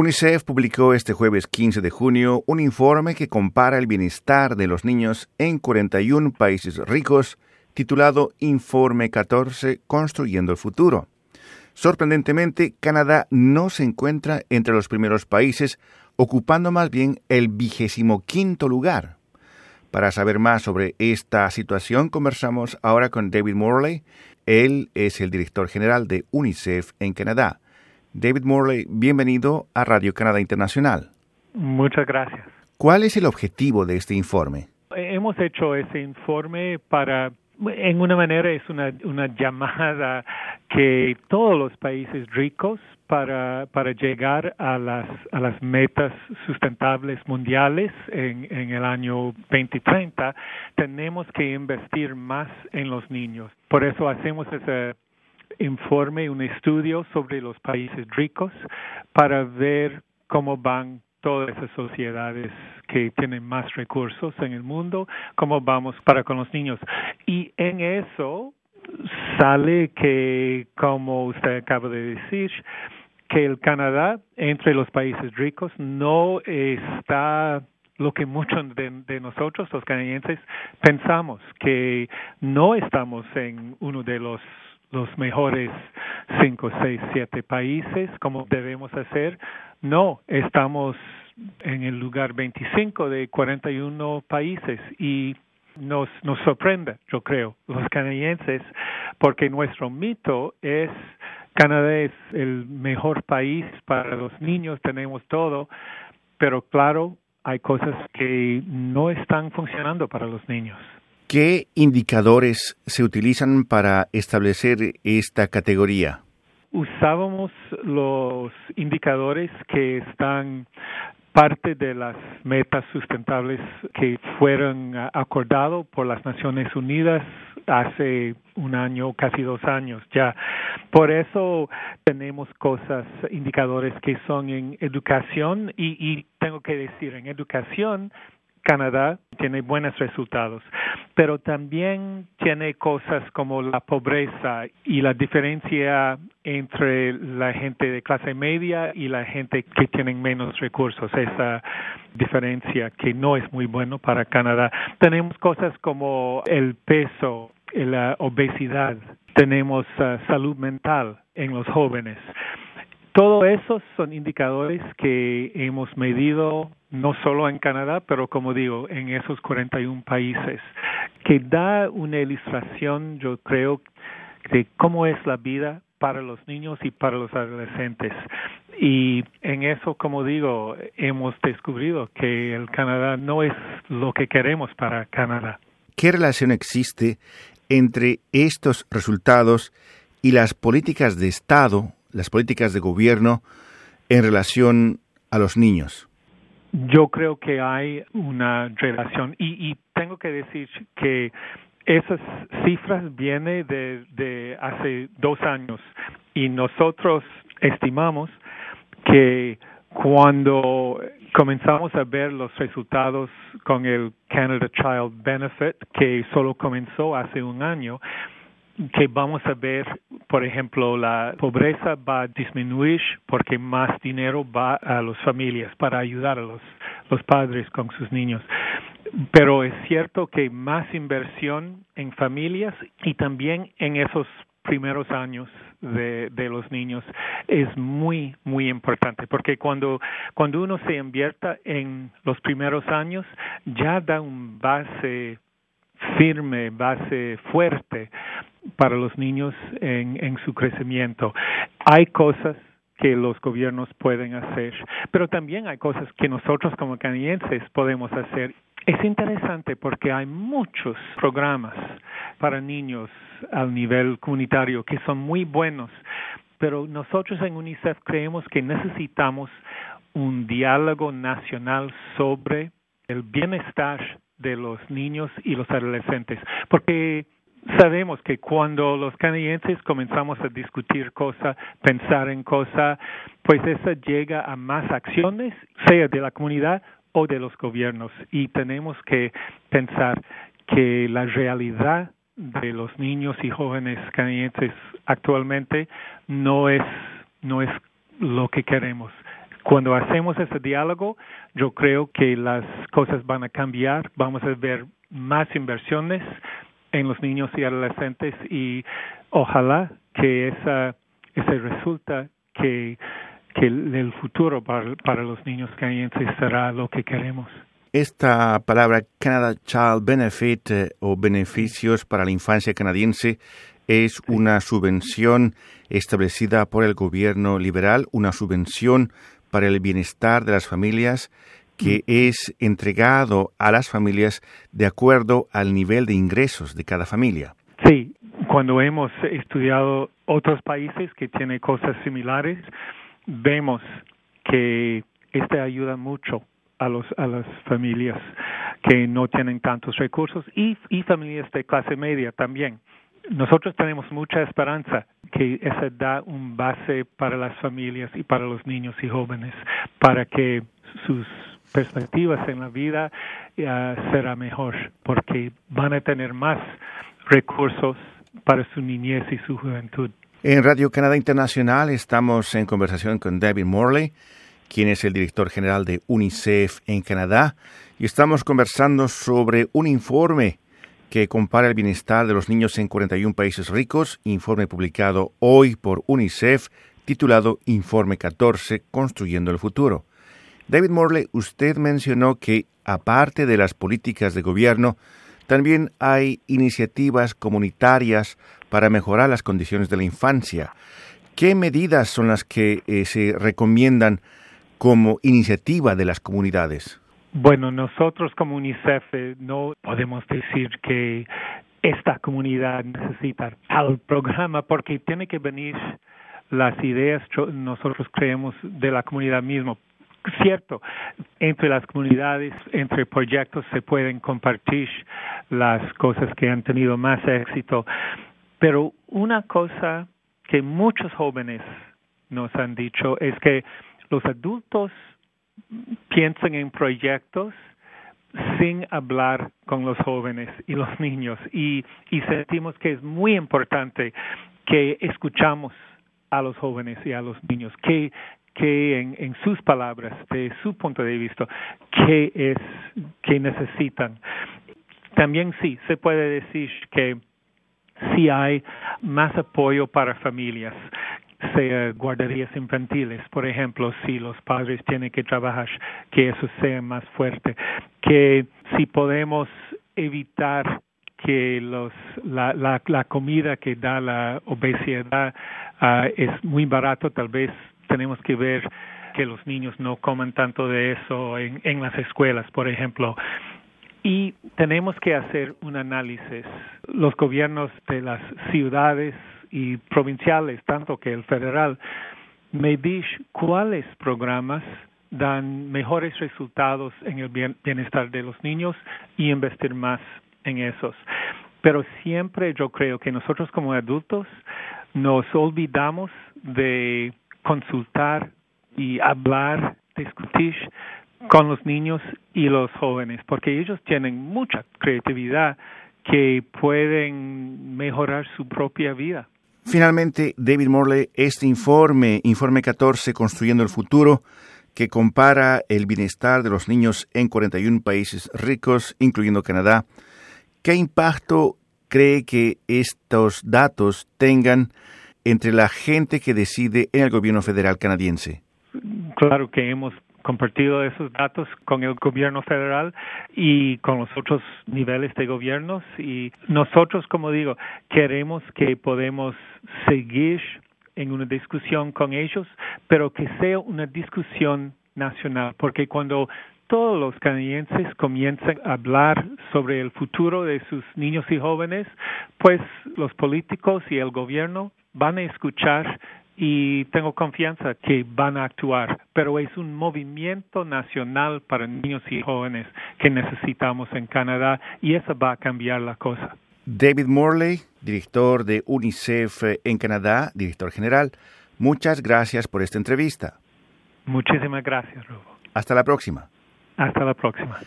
UNICEF publicó este jueves 15 de junio un informe que compara el bienestar de los niños en 41 países ricos, titulado Informe 14 Construyendo el Futuro. Sorprendentemente, Canadá no se encuentra entre los primeros países, ocupando más bien el vigésimo quinto lugar. Para saber más sobre esta situación, conversamos ahora con David Morley. Él es el director general de UNICEF en Canadá. David Morley, bienvenido a Radio Canadá Internacional. Muchas gracias. ¿Cuál es el objetivo de este informe? Hemos hecho ese informe para, en una manera, es una, una llamada que todos los países ricos para, para llegar a las, a las metas sustentables mundiales en, en el año 2030, tenemos que invertir más en los niños. Por eso hacemos ese informe, un estudio sobre los países ricos para ver cómo van todas esas sociedades que tienen más recursos en el mundo, cómo vamos para con los niños. Y en eso sale que, como usted acaba de decir, que el Canadá, entre los países ricos, no está lo que muchos de, de, nosotros, los canadienses, pensamos, que no estamos en uno de los los mejores cinco, seis, siete países como debemos hacer. No, estamos en el lugar 25 de 41 países y nos, nos sorprende, yo creo, los canadienses, porque nuestro mito es Canadá es el mejor país para los niños, tenemos todo, pero claro, hay cosas que no están funcionando para los niños. ¿Qué indicadores se utilizan para establecer esta categoría? Usábamos los indicadores que están parte de las metas sustentables que fueron acordados por las Naciones Unidas hace un año, casi dos años ya. Por eso tenemos cosas, indicadores que son en educación y, y tengo que decir, en educación Canadá tiene buenos resultados, pero también tiene cosas como la pobreza y la diferencia entre la gente de clase media y la gente que tiene menos recursos, esa diferencia que no es muy bueno para Canadá. Tenemos cosas como el peso, la obesidad, tenemos uh, salud mental en los jóvenes. Todo esos son indicadores que hemos medido no solo en Canadá, pero como digo, en esos 41 países, que da una ilustración, yo creo, de cómo es la vida para los niños y para los adolescentes. Y en eso, como digo, hemos descubierto que el Canadá no es lo que queremos para Canadá. ¿Qué relación existe entre estos resultados y las políticas de Estado las políticas de gobierno en relación a los niños? Yo creo que hay una relación y, y tengo que decir que esas cifras vienen de, de hace dos años y nosotros estimamos que cuando comenzamos a ver los resultados con el Canada Child Benefit, que solo comenzó hace un año, que vamos a ver, por ejemplo, la pobreza va a disminuir porque más dinero va a las familias para ayudar a los, padres con sus niños. Pero es cierto que más inversión en familias y también en esos primeros años de, de, los niños es muy muy importante porque cuando cuando uno se invierta en los primeros años ya da un base firme base fuerte para los niños en, en su crecimiento. Hay cosas que los gobiernos pueden hacer, pero también hay cosas que nosotros como canadienses podemos hacer. Es interesante porque hay muchos programas para niños al nivel comunitario que son muy buenos, pero nosotros en UNICEF creemos que necesitamos un diálogo nacional sobre el bienestar de los niños y los adolescentes, porque sabemos que cuando los canadienses comenzamos a discutir cosas, pensar en cosas, pues esa llega a más acciones, sea de la comunidad o de los gobiernos. Y tenemos que pensar que la realidad de los niños y jóvenes canadienses actualmente no es, no es lo que queremos. Cuando hacemos ese diálogo, yo creo que las cosas van a cambiar, vamos a ver más inversiones en los niños y adolescentes y ojalá que esa ese resulta que que el futuro para, para los niños canadienses será lo que queremos. Esta palabra Canada Child Benefit eh, o beneficios para la infancia canadiense es una subvención establecida por el gobierno liberal, una subvención para el bienestar de las familias que es entregado a las familias de acuerdo al nivel de ingresos de cada familia. Sí, cuando hemos estudiado otros países que tienen cosas similares, vemos que este ayuda mucho a los a las familias que no tienen tantos recursos y, y familias de clase media también. Nosotros tenemos mucha esperanza que esa da un base para las familias y para los niños y jóvenes para que sus perspectivas en la vida uh, será mejor porque van a tener más recursos para su niñez y su juventud. En Radio Canadá Internacional estamos en conversación con David Morley, quien es el director general de UNICEF en Canadá, y estamos conversando sobre un informe que compara el bienestar de los niños en 41 países ricos, informe publicado hoy por UNICEF, titulado Informe 14, Construyendo el Futuro. David Morley, usted mencionó que, aparte de las políticas de gobierno, también hay iniciativas comunitarias para mejorar las condiciones de la infancia. ¿Qué medidas son las que eh, se recomiendan como iniciativa de las comunidades? Bueno, nosotros como UNICEF eh, no podemos decir que esta comunidad necesita al programa porque tiene que venir las ideas nosotros creemos de la comunidad misma cierto, entre las comunidades, entre proyectos se pueden compartir las cosas que han tenido más éxito, pero una cosa que muchos jóvenes nos han dicho es que los adultos piensan en proyectos sin hablar con los jóvenes y los niños y, y sentimos que es muy importante que escuchamos a los jóvenes y a los niños, que que en, en, sus palabras, de su punto de vista, qué es que necesitan. También sí, se puede decir que sí hay más apoyo para familias, sea guarderías infantiles, por ejemplo, si los padres tienen que trabajar, que eso sea más fuerte, que si podemos evitar que los, la, la, la comida que da la obesidad uh, es muy barato, tal vez tenemos que ver que los niños no coman tanto de eso en, en las escuelas, por ejemplo. Y tenemos que hacer un análisis. Los gobiernos de las ciudades y provinciales, tanto que el federal, medir cuáles programas dan mejores resultados en el bienestar de los niños y investir más en esos. Pero siempre yo creo que nosotros como adultos nos olvidamos de consultar y hablar, discutir con los niños y los jóvenes, porque ellos tienen mucha creatividad que pueden mejorar su propia vida. Finalmente, David Morley, este informe, informe 14, Construyendo el Futuro, que compara el bienestar de los niños en 41 países ricos, incluyendo Canadá, ¿qué impacto cree que estos datos tengan entre la gente que decide en el gobierno federal canadiense? Claro que hemos compartido esos datos con el gobierno federal y con los otros niveles de gobiernos y nosotros, como digo, queremos que podemos seguir en una discusión con ellos, pero que sea una discusión nacional, porque cuando todos los canadienses comiencen a hablar sobre el futuro de sus niños y jóvenes, pues los políticos y el gobierno van a escuchar y tengo confianza que van a actuar, pero es un movimiento nacional para niños y jóvenes que necesitamos en Canadá y eso va a cambiar la cosa. David Morley, director de UNICEF en Canadá, director general, muchas gracias por esta entrevista. Muchísimas gracias, Robo. Hasta la próxima. Hasta la próxima.